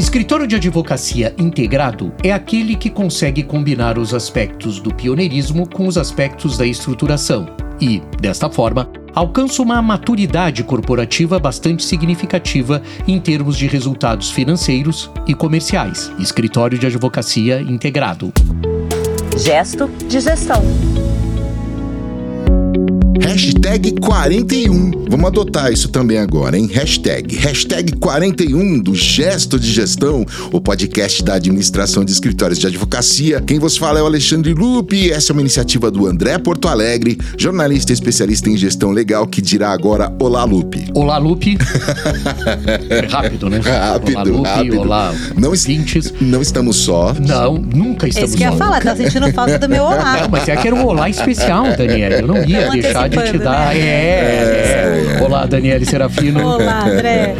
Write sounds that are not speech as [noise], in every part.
Escritório de advocacia integrado é aquele que consegue combinar os aspectos do pioneirismo com os aspectos da estruturação e, desta forma, alcança uma maturidade corporativa bastante significativa em termos de resultados financeiros e comerciais. Escritório de advocacia integrado. Gesto de gestão. Hashtag 41. Vamos adotar isso também agora, hein? Hashtag. Hashtag 41 do Gesto de Gestão, o podcast da administração de escritórios de advocacia. Quem vos fala é o Alexandre Lupe. Essa é uma iniciativa do André Porto Alegre, jornalista especialista em gestão legal, que dirá agora Olá, Lupe. Olá, Lupe. [laughs] é rápido, né? Rápido, olá, Lupe. rápido. Olá, não, ouvintes. Não estamos só. Não, nunca estamos Esse que eu ia falar, tá sentindo falta do meu olá. Não, mas é que era um olá especial, Daniela. Eu não ia Tô deixar de te antecipando, dar. né? É, é. Olá, Daniele Serafino. Olá, André.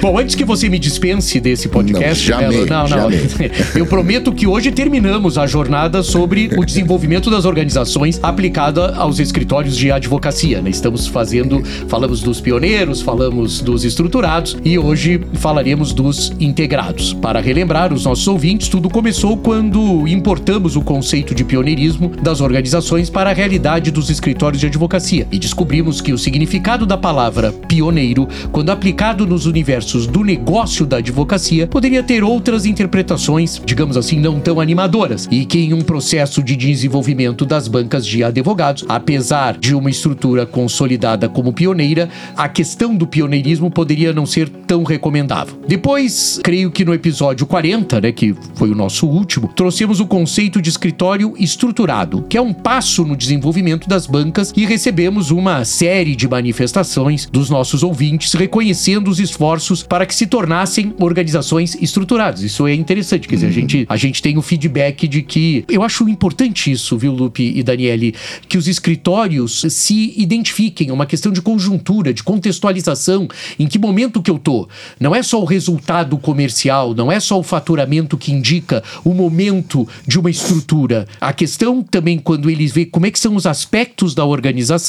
Bom, antes que você me dispense desse podcast, Não, jamais, né, não, não. jamais. [laughs] Eu prometo que hoje terminamos a jornada sobre o desenvolvimento das organizações aplicada aos escritórios de advocacia. Né? Estamos fazendo, falamos dos pioneiros, falamos dos estruturados e hoje falaremos dos integrados. Para relembrar os nossos ouvintes, tudo começou quando importamos o conceito de pioneirismo das organizações para a realidade dos escritórios de advocacia e descobrimos que o significado da palavra pioneiro, quando aplicado nos universos do negócio da advocacia, poderia ter outras interpretações, digamos assim, não tão animadoras, e que em um processo de desenvolvimento das bancas de advogados, apesar de uma estrutura consolidada como pioneira, a questão do pioneirismo poderia não ser tão recomendável. Depois, creio que no episódio 40, né, que foi o nosso último, trouxemos o conceito de escritório estruturado, que é um passo no desenvolvimento das bancas e recebemos uma série de manifestações dos nossos ouvintes reconhecendo os esforços para que se tornassem organizações estruturadas. Isso é interessante, quer dizer, a gente, a gente tem o feedback de que eu acho importante isso, viu, Lupe e Daniele, que os escritórios se identifiquem, é uma questão de conjuntura, de contextualização, em que momento que eu tô. Não é só o resultado comercial, não é só o faturamento que indica o momento de uma estrutura. A questão também, quando eles vê como é que são os aspectos da organização,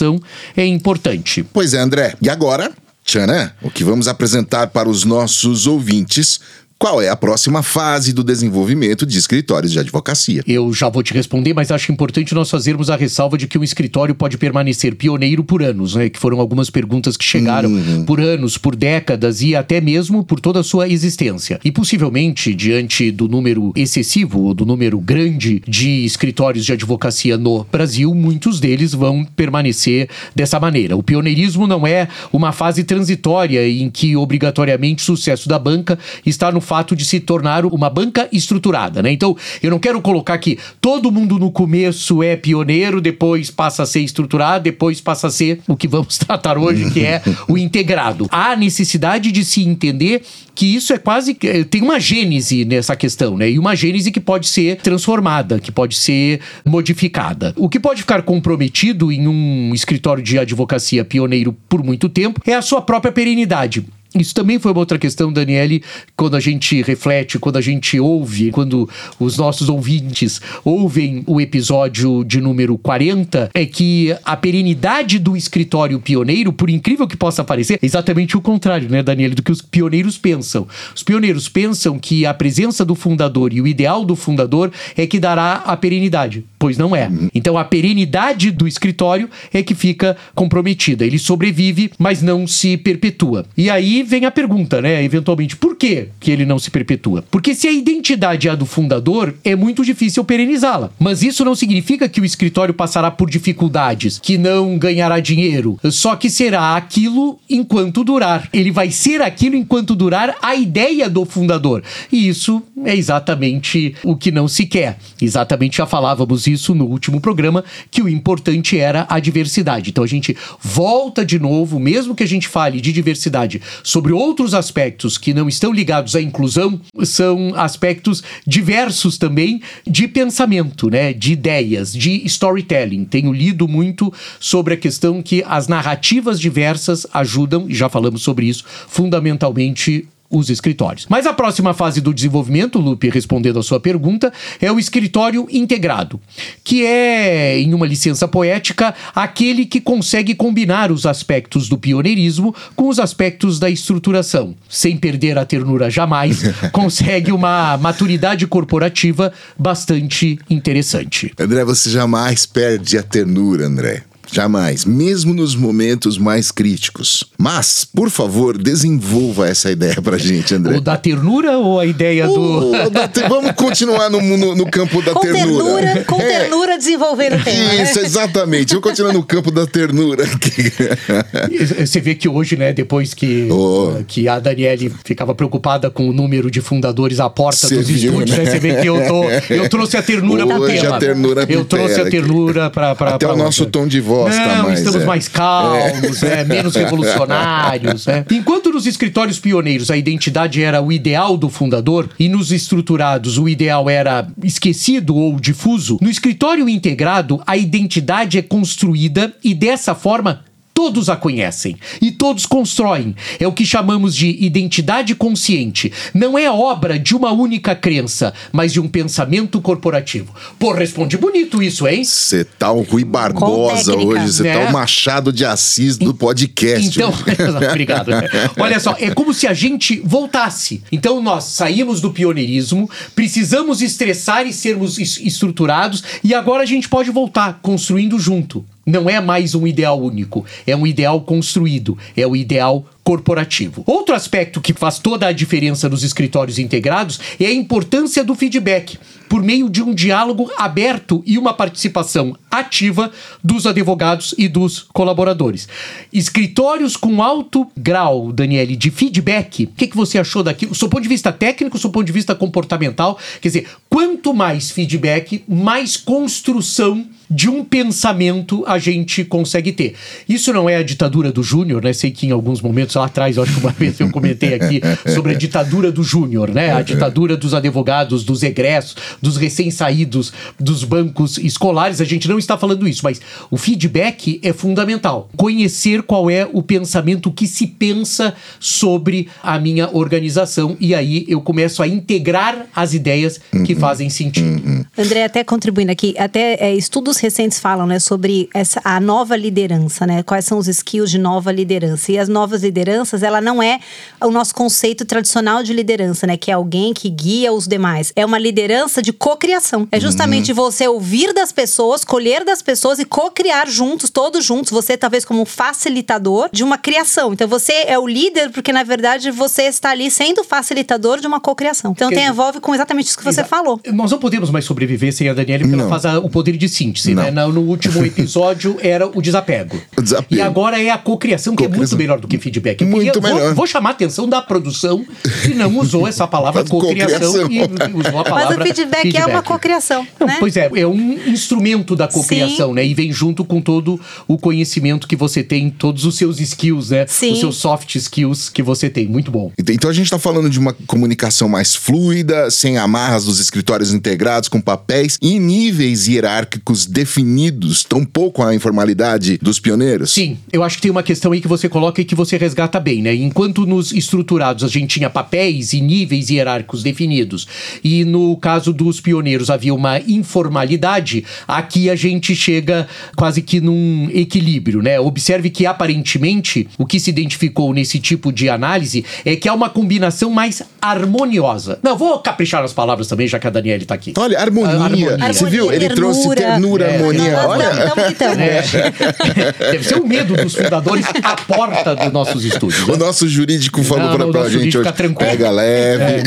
é importante. Pois é, André. E agora, tchanã, o que vamos apresentar para os nossos ouvintes? Qual é a próxima fase do desenvolvimento de escritórios de advocacia? Eu já vou te responder, mas acho importante nós fazermos a ressalva de que um escritório pode permanecer pioneiro por anos, né? Que foram algumas perguntas que chegaram por anos, por décadas e até mesmo por toda a sua existência. E possivelmente, diante do número excessivo ou do número grande de escritórios de advocacia no Brasil, muitos deles vão permanecer dessa maneira. O pioneirismo não é uma fase transitória em que obrigatoriamente o sucesso da banca está no fato de se tornar uma banca estruturada, né? Então, eu não quero colocar que todo mundo no começo é pioneiro, depois passa a ser estruturado, depois passa a ser o que vamos [laughs] tratar hoje, que é o integrado. Há necessidade de se entender que isso é quase que- tem uma gênese nessa questão, né? E uma gênese que pode ser transformada, que pode ser modificada. O que pode ficar comprometido em um escritório de advocacia pioneiro por muito tempo é a sua própria perenidade. Isso também foi uma outra questão, Daniele, quando a gente reflete, quando a gente ouve, quando os nossos ouvintes ouvem o episódio de número 40, é que a perenidade do escritório pioneiro, por incrível que possa parecer, é exatamente o contrário, né, Daniele, do que os pioneiros pensam. Os pioneiros pensam que a presença do fundador e o ideal do fundador é que dará a perenidade, pois não é. Então a perenidade do escritório é que fica comprometida. Ele sobrevive, mas não se perpetua. E aí vem a pergunta, né, eventualmente, por que que ele não se perpetua? Porque se a identidade é a do fundador, é muito difícil perenizá-la. Mas isso não significa que o escritório passará por dificuldades, que não ganhará dinheiro, só que será aquilo enquanto durar. Ele vai ser aquilo enquanto durar a ideia do fundador. E isso é exatamente o que não se quer. Exatamente já falávamos isso no último programa, que o importante era a diversidade. Então a gente volta de novo, mesmo que a gente fale de diversidade sobre outros aspectos que não estão ligados à inclusão, são aspectos diversos também de pensamento, né, de ideias, de storytelling. Tenho lido muito sobre a questão que as narrativas diversas ajudam, e já falamos sobre isso, fundamentalmente os escritórios. Mas a próxima fase do desenvolvimento, Lupe, respondendo a sua pergunta, é o escritório integrado, que é, em uma licença poética, aquele que consegue combinar os aspectos do pioneirismo com os aspectos da estruturação, sem perder a ternura jamais, [laughs] consegue uma maturidade corporativa bastante interessante. André, você jamais perde a ternura, André. Jamais, mesmo nos momentos mais críticos. Mas, por favor, desenvolva essa ideia pra gente, André. O da ternura ou a ideia do. O da te- Vamos continuar no, no- no campo da Com ternura. ternura, com É, ternura desenvolvendo o tema. né? Isso, exatamente. Vamos continuar no campo da ternura. Você vê que hoje, né, depois que, Oh. que a Daniele ficava preocupada com o número de fundadores à porta Você dos viu, estúdios, né? né? Você vê que eu, tô, eu trouxe a ternura Hoje tema. a ternura Eu trouxe a ternura pra, pra Até pra o nosso tom de voz Não, tá mais, estamos é. mais calmos, né, menos [laughs] revolucionários. né. Enquanto nos escritórios pioneiros a identidade era o ideal do fundador e nos estruturados o ideal era esquecido ou difuso, no escritório integrado a identidade é construída e dessa forma Todos a conhecem e todos constroem. É o que chamamos de identidade consciente. Não é obra de uma única crença, mas de um pensamento corporativo. Pô, responde bonito isso, hein? Você tá o Rui Barbosa hoje, você né? tá o Machado de Assis do podcast. Então, [laughs] obrigado. Olha só, é como se a gente voltasse. Então nós saímos do pioneirismo, precisamos estressar e sermos es- estruturados e agora a gente pode voltar construindo junto. Não é mais um ideal único, é um ideal construído, é o ideal corporativo. Outro aspecto que faz toda a diferença nos escritórios integrados é a importância do feedback, por meio de um diálogo aberto e uma participação ativa dos advogados e dos colaboradores. Escritórios com alto grau, Daniele, de feedback, o que, que você achou daquilo? Do ponto de vista técnico, do ponto de vista comportamental, quer dizer, quanto mais feedback, mais construção de um pensamento a gente consegue ter. Isso não é a ditadura do Júnior, né? Sei que em alguns momentos lá atrás, acho que uma vez eu comentei aqui sobre a ditadura do Júnior, né? A ditadura dos advogados, dos egressos, dos recém-saídos dos bancos escolares. A gente não está falando isso, mas o feedback é fundamental. Conhecer qual é o pensamento que se pensa sobre a minha organização e aí eu começo a integrar as ideias que fazem sentido. André, até contribuindo aqui, até é, estudos recentes falam, né, sobre essa, a nova liderança, né? Quais são os skills de nova liderança? E as novas lideranças, ela não é o nosso conceito tradicional de liderança, né? Que é alguém que guia os demais. É uma liderança de cocriação. É justamente você ouvir das pessoas, colher das pessoas e co-criar juntos, todos juntos. Você talvez como um facilitador de uma criação. Então você é o líder porque na verdade você está ali sendo facilitador de uma cocriação. Então Quer tem dizer- envolve com exatamente isso que você falou. Nós não podemos mais sobreviver sem a Daniela, porque ela Não. faz a- o poder de síntese, Não. né? Na- No último [laughs] episódio era o desapego. O desapego. E agora é a cocriação, que é muito melhor do que feedback. Eu Muito queria- vou- melhor. Vou, chamar a atenção da produção que não [laughs] usou essa palavra cocriação Cocriação. e usou a palavra Mas o feedback, é uma cocriação, Não, né? Pois é, é um instrumento da cocriação, né? E vem junto com todo o conhecimento que você tem, todos os seus skills, né? Sim. Os seus soft skills que você tem. Muito bom. Então a gente está falando de uma comunicação mais fluida, sem amarras dos escritórios integrados, com papéis e níveis hierárquicos definidos, tão pouco a informalidade dos pioneiros? Sim, eu acho que tem uma questão aí que você coloca e que você resgata bem, né? Enquanto nos estruturados a gente tinha papéis e níveis hierárquicos definidos, e no caso dos pioneiros havia uma informalidade, aqui a gente chega quase que num equilíbrio, né? Observe que aparentemente o que se identificou nesse tipo de análise é que há uma combinação mais harmoniosa. Não, vou caprichar nas palavras também, já que a Daniela tá aqui. Olha, harmonia. A- harmonia. Você viu? Ele Harmonia, trouxe ternura, É. harmonia. Nós Olha, que tamo. É. Deve ser o medo dos fundadores à porta dos nossos estúdios. né? o nosso jurídico falou Não, pra, não, gente hoje. fica tranquilo. Pega leve.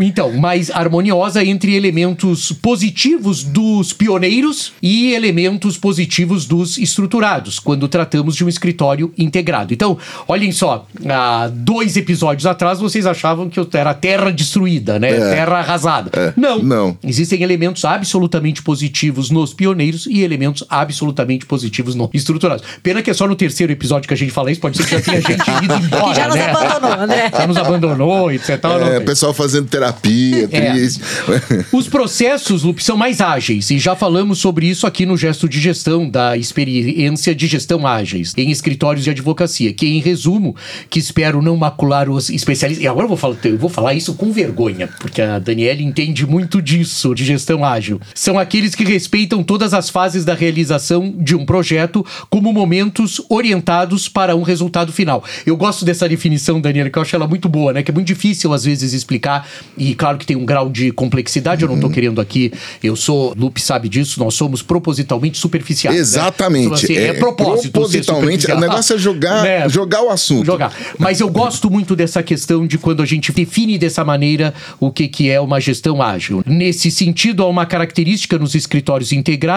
Então, mais harmoniosa entre elementos positivos dos pioneiros e elementos positivos dos estruturados, quando tratamos de um escritório integrado. Então, olhem só, há dois episódios atrás vocês achavam que eu era terra destruída, né? É. Terra arrasada. É. Não. Não. Existem elementos absolutamente positivos nos pioneiros pioneiros e elementos absolutamente positivos não estruturados. Pena que é só no terceiro episódio que a gente fala isso, pode ser que já tenha gente ido [laughs] embora. Que já nos né? abandonou, André. [laughs] Já nos abandonou, etc. É, não. pessoal fazendo terapia, É. triste. [laughs] Os processos, Lupe, são mais ágeis e já falamos sobre isso aqui no gesto de gestão da experiência de gestão ágeis em escritórios de advocacia, que em resumo, que espero não macular os especialistas. E agora eu vou falar, eu vou falar isso com vergonha, porque a Daniela entende muito disso de gestão ágil. São aqueles que respeitam todas as fases da realização de um projeto como momentos orientados para um resultado final. Eu gosto dessa definição, Daniela, que eu acho ela muito boa, né? Que é muito difícil às vezes explicar e claro que tem um grau de complexidade. Eu não tô querendo aqui, eu sou, Lupe sabe disso, nós somos propositalmente superficiais. né? Exatamente. Então, assim, é, propósito. ser Propositalmente, o negócio é jogar, [laughs] Né? jogar o assunto. jogar. Mas eu gosto muito dessa questão de quando a gente define dessa maneira o que, que é uma gestão ágil. Nesse sentido, há uma característica nos escritórios integrados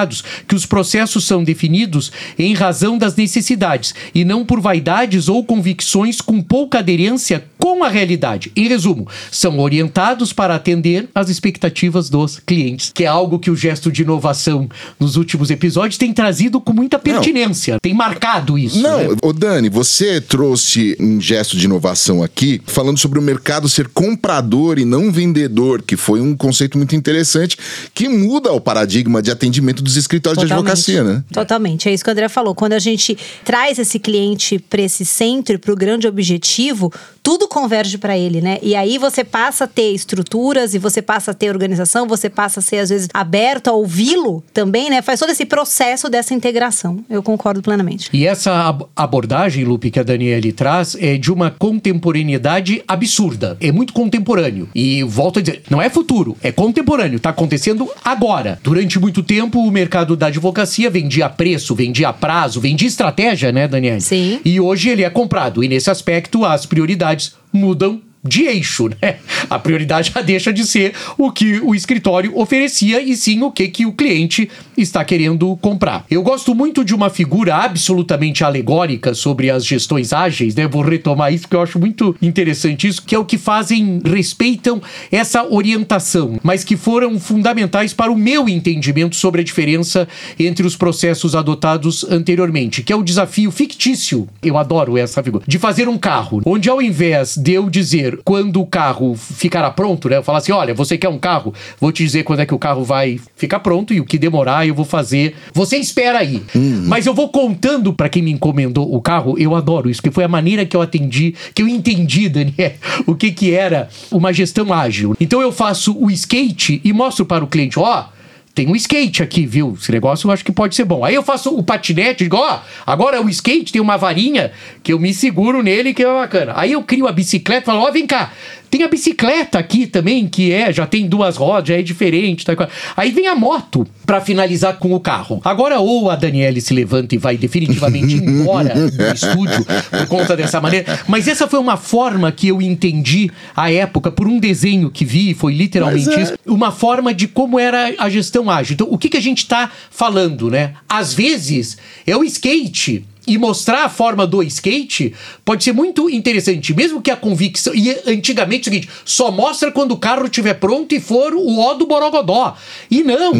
que os processos são definidos em razão das necessidades e não por vaidades ou convicções com pouca aderência com a realidade. Em resumo, são orientados para atender às expectativas dos clientes, que é algo que o gesto de inovação nos últimos episódios tem trazido com muita pertinência, tem marcado isso. Não, né? ô Dani, você trouxe um gesto de inovação aqui, falando sobre o mercado ser comprador e não vendedor, que foi um conceito muito interessante, que muda o paradigma de atendimento dos escritórios de advocacia, né? Totalmente. É isso que o André falou. Quando a gente traz esse cliente para esse centro, para o grande objetivo, tudo converge para ele, né? E aí você passa a ter estruturas e você passa a ter organização, você passa a ser, às vezes, aberto a ouvi-lo também, né? Faz todo esse processo dessa integração. Eu concordo plenamente. E essa ab- abordagem, Lupe, que a Daniele traz, é de uma contemporaneidade absurda. É muito contemporâneo. E volto a dizer, não é futuro, é contemporâneo. Está acontecendo agora. Durante muito tempo, o mercado da advocacia vendia preço, vendia prazo, vendia estratégia, né, Daniele? Sim. E hoje ele é comprado. E nesse aspecto, as prioridades mudam de eixo, né? A prioridade já deixa de ser o que o escritório oferecia e sim o que, que o cliente está querendo comprar. Eu gosto muito de uma figura absolutamente alegórica sobre as gestões ágeis, né? Vou retomar isso porque eu acho muito interessante isso, que é o que fazem, respeitam essa orientação, mas que foram fundamentais para o meu entendimento sobre a diferença entre os processos adotados anteriormente, que é o desafio fictício. Eu adoro essa figura. De fazer um carro, onde ao invés de eu dizer quando o carro ficará pronto, né? Eu falar assim: olha, você quer um carro? Vou te dizer quando é que o carro vai ficar pronto e o que demorar eu vou fazer. Você espera aí. Mas eu vou contando para quem me encomendou o carro. Eu adoro isso, que foi a maneira que eu atendi, que eu entendi, Daniel, [laughs] o que que era uma gestão ágil. Então eu faço o skate e mostro para o cliente: ó. Tem um skate aqui, viu? Esse negócio eu acho que pode ser bom. Aí eu faço o patinete, digo, ó, agora o skate tem uma varinha que eu me seguro nele, que é bacana. Aí eu crio a bicicleta falo, ó, vem cá, tem a bicicleta aqui também, que é, já tem duas rodas, já é diferente. Tá? Aí vem a moto para finalizar com o carro. Agora, ou a Daniele se levanta e vai definitivamente [laughs] embora do estúdio por conta dessa maneira. Mas essa foi uma forma que eu entendi à época, por um desenho que vi, foi literalmente é. isso uma forma de como era a gestão ágil. Então, o que, que a gente está falando, né? Às vezes, é o skate. E mostrar a forma do skate pode ser muito interessante, mesmo que a convicção. E antigamente é o seguinte: só mostra quando o carro estiver pronto e for o ó do Borogodó. E não,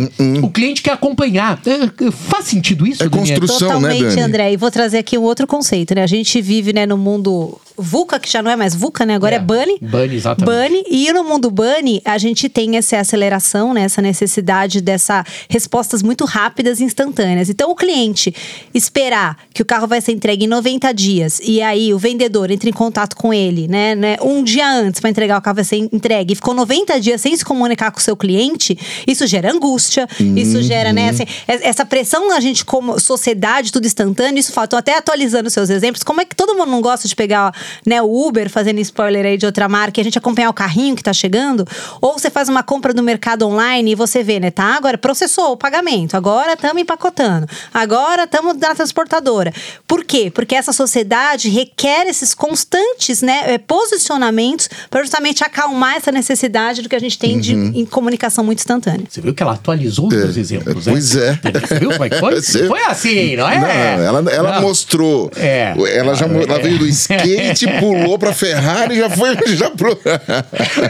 o cliente quer acompanhar. É, Faz sentido isso, É Daniel? construção. né, Totalmente, Dani? André. E vou trazer aqui um outro conceito, né? A gente vive, né, no mundo VUCA, que já não é mais VUCA, né? Agora é, É, Bunny. Bunny, exatamente. Bunny. E no mundo Bunny, a gente tem essa aceleração, né? Essa necessidade dessa respostas muito rápidas e instantâneas. Então, o cliente esperar que o carro vai ser entregue em 90 dias e aí o vendedor entra em contato com ele, né? né um dia antes para entregar o carro vai ser entregue e ficou 90 dias sem se comunicar com o seu cliente, isso gera angústia, isso gera, né? Assim, es- essa pressão na gente como sociedade, tudo instantâneo, isso falta. Tô até atualizando os seus exemplos. Como é que todo mundo não gosta de pegar né, o Uber, fazendo spoiler aí de outra marca, e a gente acompanhar o carrinho que tá chegando? Ou você faz uma compra no mercado online e você vê, né? Tá, agora processou o pagamento, agora estamos empacotando, agora estamos na transportadora. Por quê? Porque essa sociedade requer esses constantes né, eh, posicionamentos para justamente acalmar essa necessidade do que a gente tem de Uhum. em comunicação muito instantânea. Você viu que ela atualizou os meus exemplos, né? Pois é. Você viu como é que [laughs] foi? Você- Foi assim, não é? Não, ela, ela Não. mostrou. É. Ela já ela veio do skate, pulou pra Ferrari e já foi [laughs] já pro.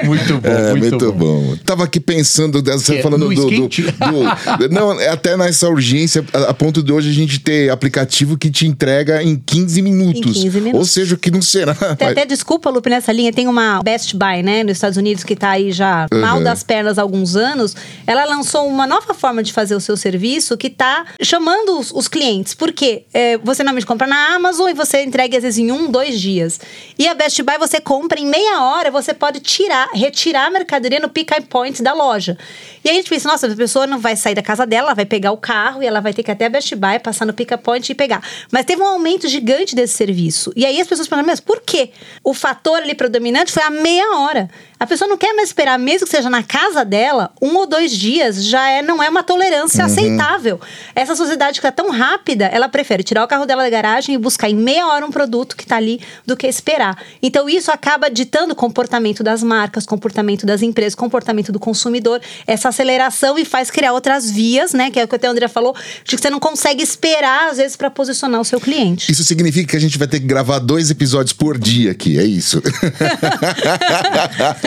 Muito bom, É, muito, bom. Tava aqui pensando, você Que- falando do, do, do- Não, é até nessa urgência, a, a ponto de hoje a gente ter aplicativo que te entrega em 15 minutos. Em 15 minutos. Ou seja, que não será. Tem até desculpa, Lupe, nessa linha. Tem uma Best Buy, né, nos Estados Unidos, que tá aí já mal Uhum. das pernas há alguns anos. Ela lançou uma nova forma de fazer o seu serviço que tá chamando os, os clientes. Por quê? É, você normalmente compra na Amazon e você entrega às vezes em um, dois dias. E a Best Buy você compra em meia hora, você pode tirar, retirar a mercadoria no pick-up point da loja. E aí a gente pensa, nossa, a pessoa não vai sair da casa dela, ela vai pegar o carro e ela vai ter que até a Best Buy, passar no pick-up point e pegar. Mas teve um aumento gigante desse serviço. E aí as pessoas pensam, mas por quê? O fator ali predominante foi a meia hora. A pessoa não quer mais esperar, mesmo que seja na casa dela, um ou dois dias já é, não é uma tolerância aceitável. Essa sociedade que está tão rápida, ela prefere tirar o carro dela da garagem e buscar em meia hora um produto que está ali do que esperar. Então isso acaba ditando o comportamento das marcas, comportamento das empresas, comportamento do consumidor, essa aceleração e faz criar outras vias, né? Que é o que até o André falou, de que você não consegue esperar, às vezes, para posicionar o seu cliente. Isso significa que a gente vai ter que gravar dois episódios por dia aqui, é isso. [laughs]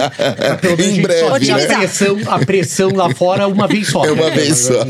A em breve, né? a pressão, a pressão lá fora uma vez só. É uma né? vez só.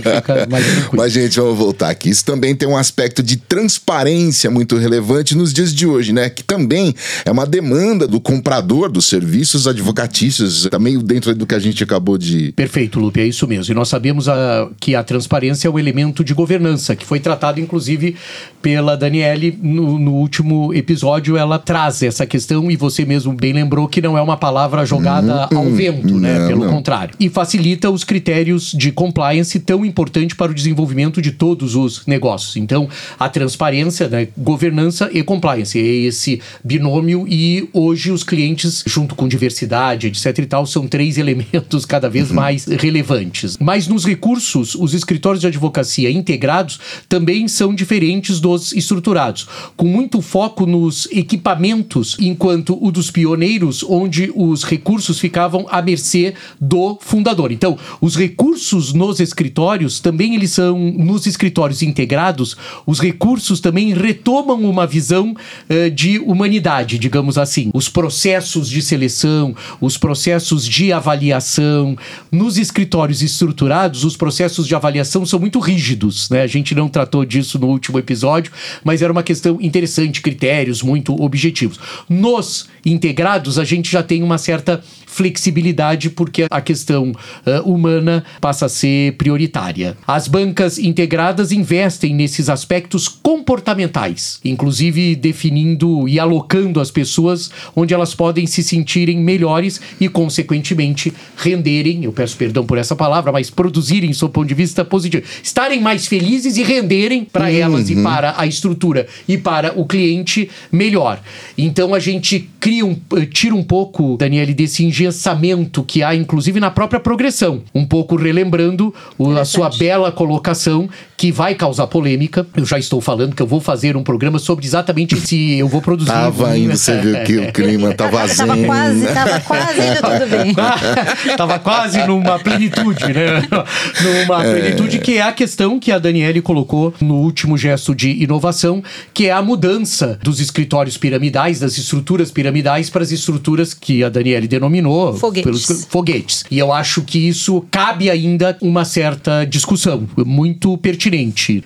Mas, gente, vamos voltar aqui. Isso também tem um aspecto de transparência muito relevante nos dias de hoje, né? Que também é uma demanda do comprador dos serviços advocatícios, tá meio dentro do que a gente acabou de. Perfeito, Lupe, é isso mesmo. E nós sabemos a- que a transparência é um elemento de governança, que foi tratado, inclusive, pela Daniele no, no último episódio. Ela traz essa questão e você mesmo bem lembrou que não é uma palavra jogada ao vento, né? não, Pelo não. contrário. E facilita os critérios de compliance tão importante para o desenvolvimento de todos os negócios. Então, a transparência, né? governança e compliance. É esse binômio e hoje os clientes, junto com diversidade, etc e tal, são três [laughs] elementos cada vez mais relevantes. Mas nos recursos, os escritórios de advocacia integrados também são diferentes dos estruturados, com muito foco nos equipamentos, enquanto o dos pioneiros, onde os recursos ficavam à mercê do fundador. Então, os recursos nos escritórios também eles são nos escritórios integrados, os recursos também retomam uma visão eh, de humanidade, digamos assim. Os processos de seleção, os processos de avaliação, nos escritórios estruturados, os processos de avaliação são muito rígidos, né? A gente não tratou disso no último episódio, mas era uma questão interessante, critérios muito objetivos. Nos integrados, a gente já tem uma certa flexibilidade porque a questão eh, humana passa a ser prioritária. As bancas integradas investem nesses aspectos comportamentais, inclusive definindo e alocando as pessoas onde elas podem se sentirem melhores e, consequentemente, renderem eu peço perdão por essa palavra mas produzirem, sob o ponto de vista positivo, estarem mais felizes e renderem para elas e para a estrutura e para o cliente melhor. Então a gente cria um, eh, tira um pouco, Daniele, desse engessamento que há, inclusive, na própria progressão. Um pouco relembrando o- a sua bela colocação, que vai causar polêmica. Eu já estou falando que eu vou fazer um programa sobre exatamente se eu vou produzir. Tava indo, você viu que o clima tá vazando. Tava quase, tava quase indo tudo [laughs] bem. Tava quase numa plenitude, né? Numa plenitude que é a questão que a Daniele colocou no último gesto de inovação, que é a mudança dos escritórios piramidais, das estruturas piramidais para as estruturas que a Daniele denominou Foguetes. pelos foguetes. E eu acho que isso cabe ainda uma certa discussão, muito pertinente.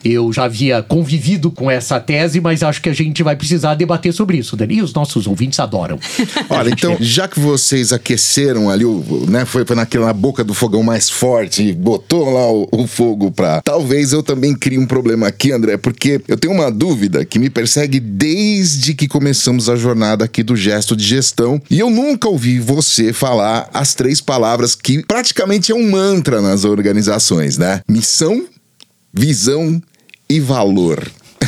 Eu já havia convivido com essa tese, mas acho que a gente vai precisar debater sobre isso, Dani. E os nossos ouvintes adoram. [laughs] Olha, então, já que vocês aqueceram ali, né, foi, naquela na boca do fogão mais forte botou lá o, o fogo pra. Talvez eu também crie um problema aqui, André, porque eu tenho uma dúvida que me persegue desde que começamos a jornada aqui do gesto de gestão e eu nunca ouvi você falar as três palavras que praticamente é um mantra nas organizações, né? Missão, visão e valor.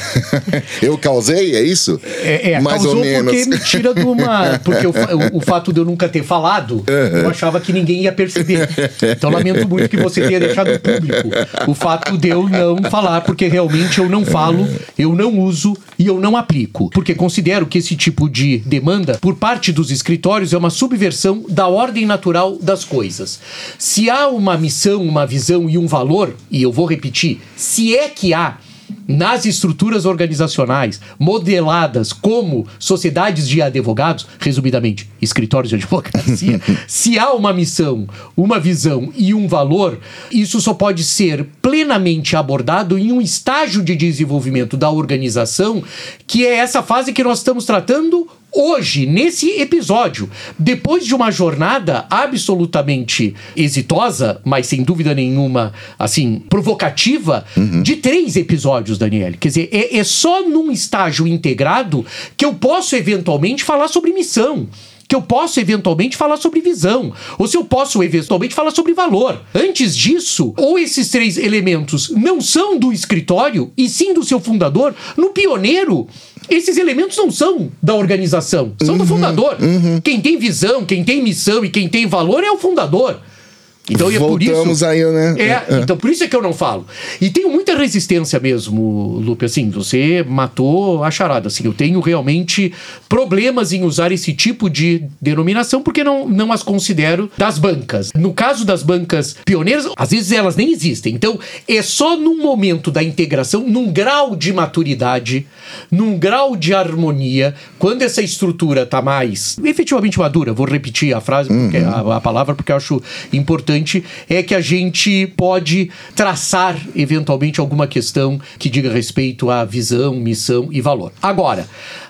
[laughs] eu causei, é isso? É, é Mais ou causou menos. porque me tira de uma. [laughs] Porque o, o- o fato de eu nunca ter falado, eu achava que ninguém ia perceber. Então lamento muito que você tenha deixado público o fato de eu não falar, porque realmente eu não falo, eu não uso e eu não aplico. Porque considero que esse tipo de demanda, por parte dos escritórios, é uma subversão da ordem natural das coisas. Se há uma missão, uma visão e um valor, e eu vou repetir, se é que há nas estruturas organizacionais modeladas como sociedades de advogados, resumidamente, escritórios de advocacia, [laughs] se há uma missão, uma visão e um valor, isso só pode ser plenamente abordado em um estágio de desenvolvimento da organização, que é essa fase que nós estamos tratando hoje, nesse episódio, depois de uma jornada absolutamente exitosa, mas sem dúvida nenhuma, assim, provocativa, de três episódios, Daniele. Quer dizer, é, é só num estágio integrado que eu posso eventualmente falar sobre missão. Que eu posso eventualmente falar sobre visão, ou se eu posso eventualmente falar sobre valor. Antes disso, ou esses três elementos não são do escritório e sim do seu fundador, no pioneiro, esses elementos não são da organização, são do fundador. Quem tem visão, quem tem missão e quem tem valor é o fundador. Então é por isso. Voltamos aí, né? É, então por isso é que eu não falo. E tenho muita resistência mesmo, Lupe. Assim, você matou a charada. Assim, eu tenho realmente problemas em usar esse tipo de denominação porque não, não as considero das bancas. No caso das bancas pioneiras, às vezes elas nem existem. Então é só num momento da integração, num grau de maturidade, num grau de harmonia, quando essa estrutura está mais efetivamente madura. Vou repetir a frase, porque a, a palavra, porque eu acho importante é que a gente pode traçar eventualmente alguma questão que diga respeito à visão, missão e valor. Agora,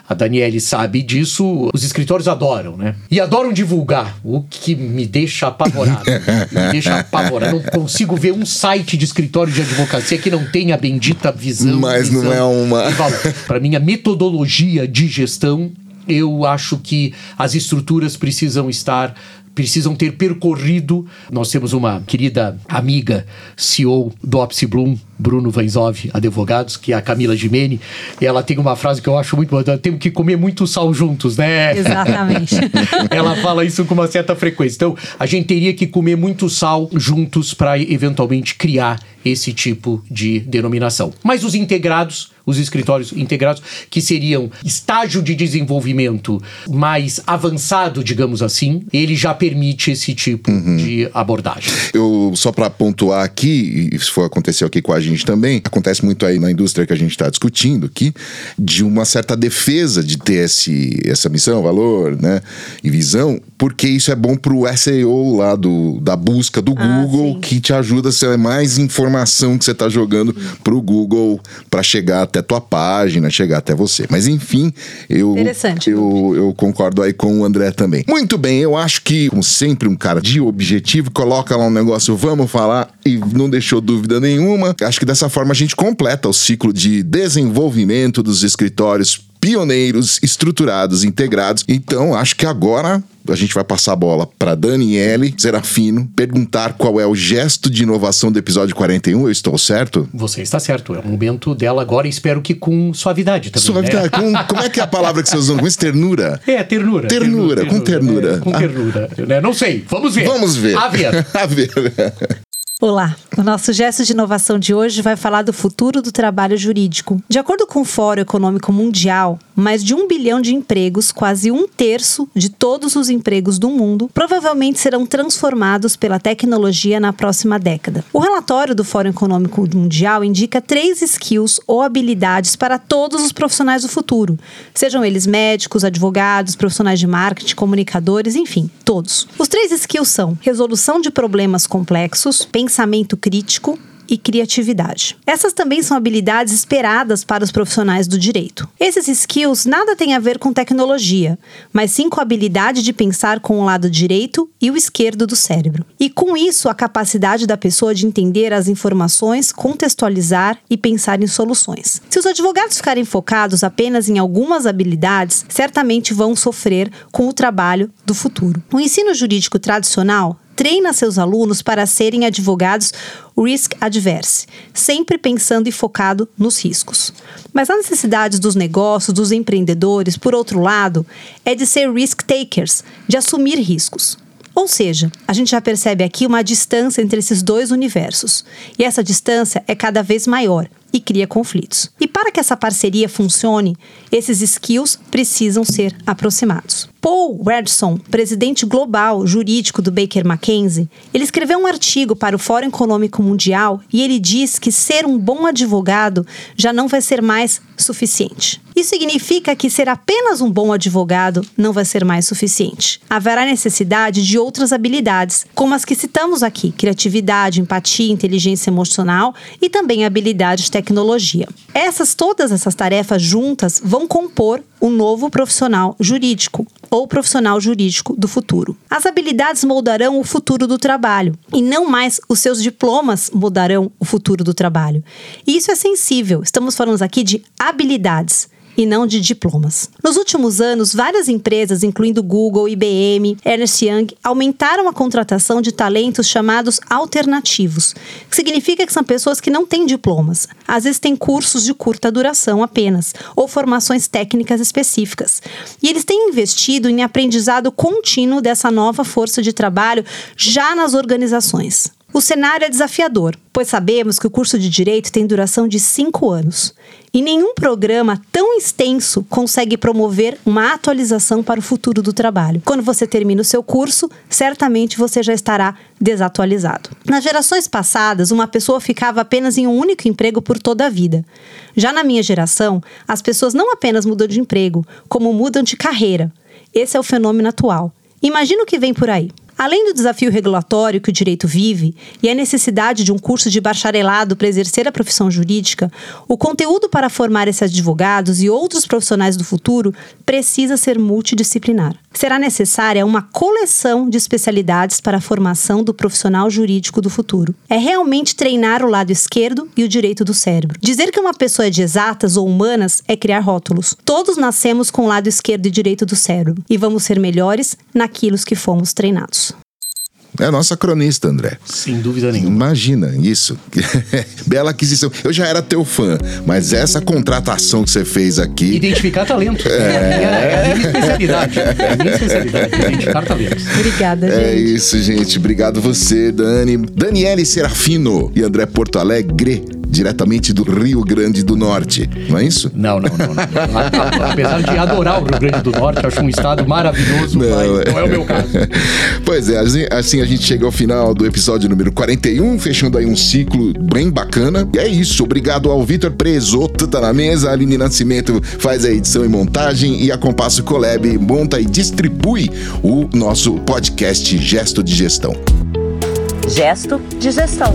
a Daniele sabe disso, os escritórios adoram, né? E adoram divulgar, o que me deixa apavorado. [laughs] me deixa apavorado. Não consigo ver um site de escritório de advocacia que não tenha a bendita visão. Mas não missão é uma- e valor. Para mim, a metodologia de gestão, eu acho que as estruturas precisam estar precisam ter percorrido. Nós temos uma querida amiga, CEO do Opsi Bloom, Bruno Vanzov, advogados, que é a Camila Gimene. E ela tem uma frase que eu acho muito boa: temos que comer muito sal juntos, né? Exatamente. [laughs] Ela fala isso com uma certa frequência. Então, a gente teria que comer muito sal juntos para eventualmente criar esse tipo de denominação. Mas os integrados, os escritórios integrados, que seriam estágio de desenvolvimento mais avançado, digamos assim, ele já permite esse tipo de abordagem. Eu, só para pontuar aqui, e isso foi aconteceu aqui com a gente também, acontece muito aí na indústria que a gente está discutindo aqui, de uma certa defesa de ter esse, essa missão, valor, né, e visão, porque isso é bom pro SEO lá do, da busca do Ah, Google, sim. que te ajuda a ser mais informação que você tá jogando pro Google para chegar até tua página, chegar até você. Mas enfim, eu, eu, eu concordo aí com o André também. Muito bem, eu acho que, como sempre, um cara de objetivo, coloca lá um negócio, vamos falar, e não deixou dúvida nenhuma. Acho que dessa forma a gente completa o ciclo de desenvolvimento dos escritórios pioneiros, estruturados, integrados. Então, acho que agora a gente vai passar a bola para Daniele Serafino, perguntar qual é o gesto de inovação do episódio 41. Eu estou certo? Você está certo, é o momento dela agora, e espero que com suavidade também. né? Suavidade. Com- como é que é a palavra que vocês usam? Com isso, ternura? É, ternura. Ternura, com ternura. é, com Ah. ternura. né? Não sei, vamos ver. Vamos ver. A ver. [laughs] a ver. Olá, o nosso gesto de inovação de hoje vai falar do futuro do trabalho jurídico. De acordo com o Fórum Econômico Mundial, mais de um bilhão de empregos, quase um terço de todos os empregos do mundo, provavelmente serão transformados pela tecnologia na próxima década. O relatório do Fórum Econômico Mundial indica três skills ou habilidades para todos os profissionais do futuro, sejam eles médicos, advogados, profissionais de marketing, comunicadores, enfim, todos. Os três skills são resolução de problemas complexos, pensamento crítico e criatividade. Essas também são habilidades esperadas para os profissionais do direito. Esses skills nada têm a ver com tecnologia, mas sim com a habilidade de pensar com o lado direito e o esquerdo do cérebro. E com isso, a capacidade da pessoa de entender as informações, contextualizar e pensar em soluções. Se os advogados ficarem focados apenas em algumas habilidades, certamente vão sofrer com o trabalho do futuro. O ensino jurídico tradicional treina seus alunos para serem advogados risk adverse, sempre pensando e focado nos riscos. Mas as necessidades dos negócios, dos empreendedores, por outro lado, é de ser risk takers, de assumir riscos. Ou seja, a gente já percebe aqui uma distância entre esses dois universos. E essa distância é cada vez maior e cria conflitos. E para que essa parceria funcione, esses skills precisam ser aproximados. Paul Redson, presidente global jurídico do Baker McKenzie, ele escreveu um artigo para o Fórum Econômico Mundial e ele diz que ser um bom advogado já não vai ser mais suficiente. Isso significa que ser apenas um bom advogado não vai ser mais suficiente. Haverá necessidade de outras habilidades, como as que citamos aqui: criatividade, empatia, inteligência emocional e também habilidade de tecnologia. Essas todas essas tarefas juntas vão compor o um novo profissional jurídico ou profissional jurídico do futuro. As habilidades moldarão o futuro do trabalho e não mais os seus diplomas mudarão o futuro do trabalho. E isso é sensível. Estamos falando aqui de habilidades e não de diplomas. Nos últimos anos, várias empresas, incluindo Google, IBM, Ernst Young, aumentaram a contratação de talentos chamados alternativos, que significa que são pessoas que não têm diplomas. Às vezes têm cursos de curta duração apenas, ou formações técnicas específicas. E eles têm investido em aprendizado contínuo dessa nova força de trabalho já nas organizações. O cenário é desafiador, pois sabemos que o curso de direito tem duração de cinco anos e nenhum programa tão extenso consegue promover uma atualização para o futuro do trabalho. Quando você termina o seu curso, certamente você já estará desatualizado. Nas gerações passadas, uma pessoa ficava apenas em um único emprego por toda a vida. Já na minha geração, as pessoas não apenas mudam de emprego, como mudam de carreira. Esse é o fenômeno atual. Imagina o que vem por aí. Além do desafio regulatório que o direito vive e a necessidade de um curso de bacharelado para exercer a profissão jurídica, o conteúdo para formar esses advogados e outros profissionais do futuro precisa ser multidisciplinar. Será necessária uma coleção de especialidades para a formação do profissional jurídico do futuro. É realmente treinar o lado esquerdo e o direito do cérebro. Dizer que uma pessoa é de exatas ou humanas é criar rótulos. Todos nascemos com o lado esquerdo e direito do cérebro e vamos ser melhores naquilo que fomos treinados. É a nossa cronista, André. Sem dúvida nenhuma. Imagina isso. Bela aquisição. Eu já era teu fã, mas essa contratação que você fez aqui. Identificar talento. É, é, é a minha especialidade. É a minha especialidade. Identificar talentos. Obrigada, gente. É isso, gente. Obrigado você, Dani. Daniele Serafino e André Porto Alegre diretamente do Rio Grande do Norte, não é isso? Não, não, não. não. [laughs] Apesar de adorar o Rio Grande do Norte, acho um estado maravilhoso, não, mas não é o meu caso. [laughs] pois é, assim, assim a gente chega ao final do episódio número 41, fechando aí um ciclo bem bacana. E é isso, obrigado ao Vitor Presoto, tá na mesa, a Aline Nascimento faz a edição e montagem e a Compasso Colab monta e distribui o nosso podcast Gesto de Gestão. Gesto de Gestão.